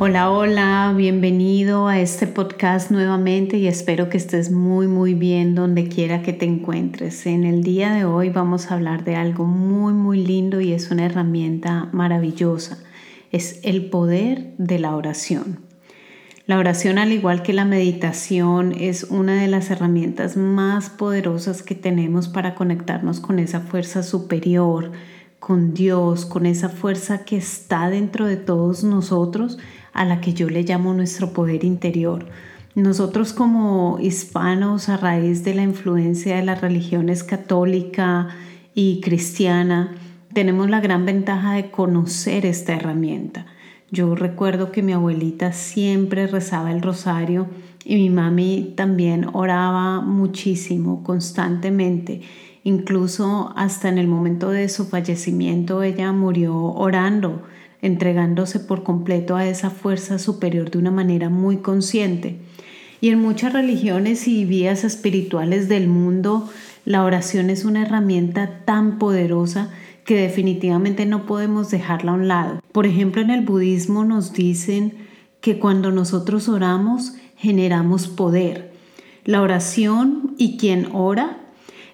Hola, hola, bienvenido a este podcast nuevamente y espero que estés muy, muy bien donde quiera que te encuentres. En el día de hoy vamos a hablar de algo muy, muy lindo y es una herramienta maravillosa. Es el poder de la oración. La oración, al igual que la meditación, es una de las herramientas más poderosas que tenemos para conectarnos con esa fuerza superior, con Dios, con esa fuerza que está dentro de todos nosotros a la que yo le llamo nuestro poder interior. Nosotros como hispanos, a raíz de la influencia de las religiones católica y cristiana, tenemos la gran ventaja de conocer esta herramienta. Yo recuerdo que mi abuelita siempre rezaba el rosario y mi mami también oraba muchísimo, constantemente. Incluso hasta en el momento de su fallecimiento ella murió orando entregándose por completo a esa fuerza superior de una manera muy consciente. Y en muchas religiones y vías espirituales del mundo, la oración es una herramienta tan poderosa que definitivamente no podemos dejarla a un lado. Por ejemplo, en el budismo nos dicen que cuando nosotros oramos generamos poder. La oración y quien ora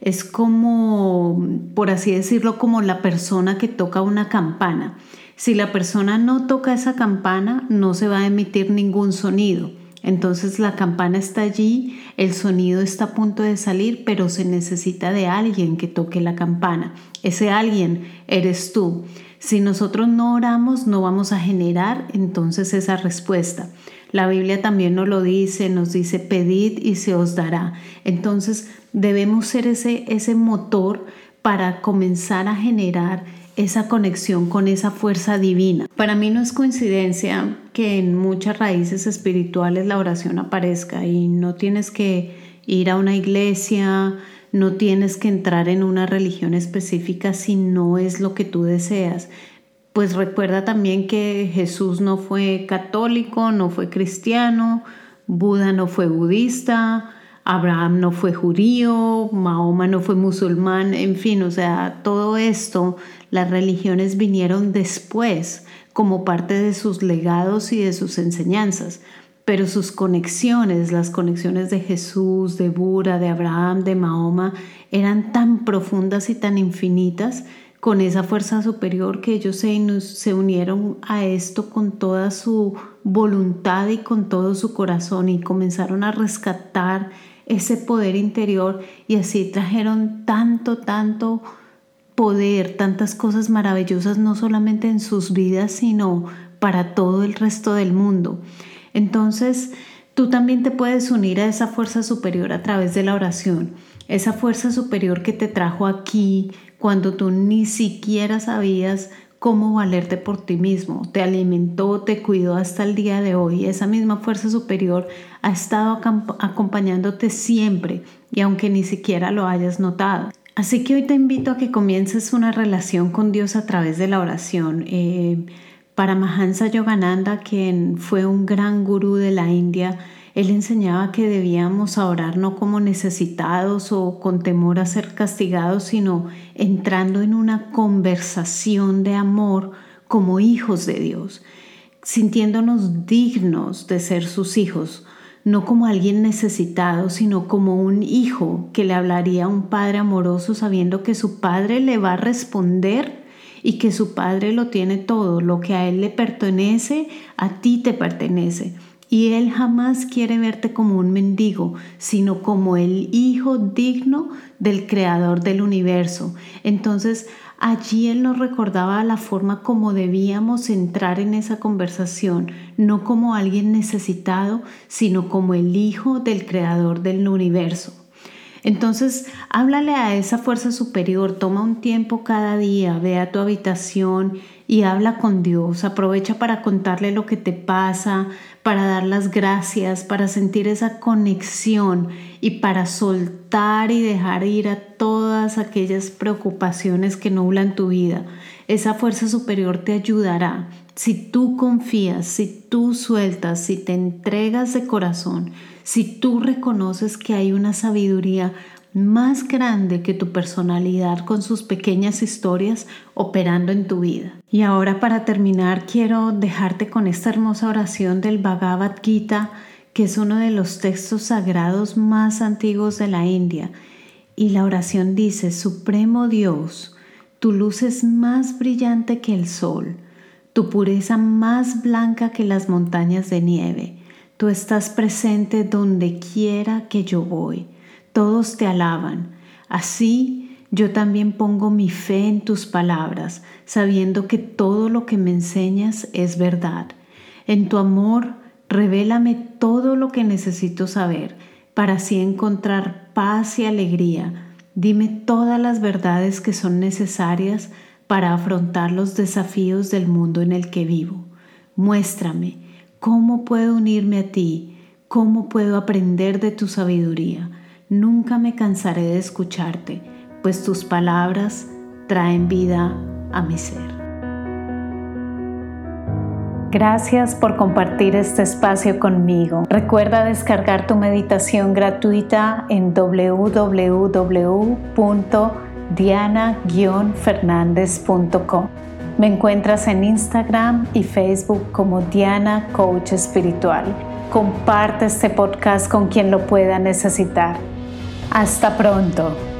es como, por así decirlo, como la persona que toca una campana. Si la persona no toca esa campana, no se va a emitir ningún sonido. Entonces la campana está allí, el sonido está a punto de salir, pero se necesita de alguien que toque la campana. Ese alguien eres tú. Si nosotros no oramos, no vamos a generar entonces esa respuesta. La Biblia también nos lo dice, nos dice, pedid y se os dará. Entonces debemos ser ese, ese motor para comenzar a generar esa conexión con esa fuerza divina. Para mí no es coincidencia que en muchas raíces espirituales la oración aparezca y no tienes que ir a una iglesia, no tienes que entrar en una religión específica si no es lo que tú deseas. Pues recuerda también que Jesús no fue católico, no fue cristiano, Buda no fue budista, Abraham no fue judío, Mahoma no fue musulmán, en fin, o sea, todo esto, las religiones vinieron después como parte de sus legados y de sus enseñanzas, pero sus conexiones, las conexiones de Jesús, de Buda, de Abraham, de Mahoma, eran tan profundas y tan infinitas con esa fuerza superior que ellos se, se unieron a esto con toda su voluntad y con todo su corazón y comenzaron a rescatar ese poder interior y así trajeron tanto, tanto poder, tantas cosas maravillosas, no solamente en sus vidas, sino para todo el resto del mundo. Entonces, tú también te puedes unir a esa fuerza superior a través de la oración, esa fuerza superior que te trajo aquí cuando tú ni siquiera sabías cómo valerte por ti mismo. Te alimentó, te cuidó hasta el día de hoy. Esa misma fuerza superior ha estado acompañándote siempre y aunque ni siquiera lo hayas notado. Así que hoy te invito a que comiences una relación con Dios a través de la oración. Eh, para Mahansa Yogananda, quien fue un gran gurú de la India, él enseñaba que debíamos orar no como necesitados o con temor a ser castigados, sino entrando en una conversación de amor como hijos de Dios, sintiéndonos dignos de ser sus hijos, no como alguien necesitado, sino como un hijo que le hablaría a un padre amoroso sabiendo que su padre le va a responder y que su padre lo tiene todo, lo que a él le pertenece, a ti te pertenece. Y Él jamás quiere verte como un mendigo, sino como el hijo digno del creador del universo. Entonces, allí Él nos recordaba la forma como debíamos entrar en esa conversación, no como alguien necesitado, sino como el hijo del creador del universo. Entonces, háblale a esa fuerza superior, toma un tiempo cada día, ve a tu habitación y habla con Dios, aprovecha para contarle lo que te pasa, para dar las gracias, para sentir esa conexión y para soltar y dejar ir a todas aquellas preocupaciones que nublan tu vida. Esa fuerza superior te ayudará. Si tú confías, si tú sueltas, si te entregas de corazón, si tú reconoces que hay una sabiduría más grande que tu personalidad con sus pequeñas historias operando en tu vida. Y ahora para terminar quiero dejarte con esta hermosa oración del Bhagavad Gita, que es uno de los textos sagrados más antiguos de la India. Y la oración dice, Supremo Dios, tu luz es más brillante que el sol, tu pureza más blanca que las montañas de nieve. Tú estás presente donde quiera que yo voy todos te alaban. Así yo también pongo mi fe en tus palabras, sabiendo que todo lo que me enseñas es verdad. En tu amor, revélame todo lo que necesito saber para así encontrar paz y alegría. Dime todas las verdades que son necesarias para afrontar los desafíos del mundo en el que vivo. Muéstrame cómo puedo unirme a ti, cómo puedo aprender de tu sabiduría Nunca me cansaré de escucharte, pues tus palabras traen vida a mi ser. Gracias por compartir este espacio conmigo. Recuerda descargar tu meditación gratuita en www.diana-fernandez.com. Me encuentras en Instagram y Facebook como Diana Coach Espiritual. Comparte este podcast con quien lo pueda necesitar. Hasta pronto.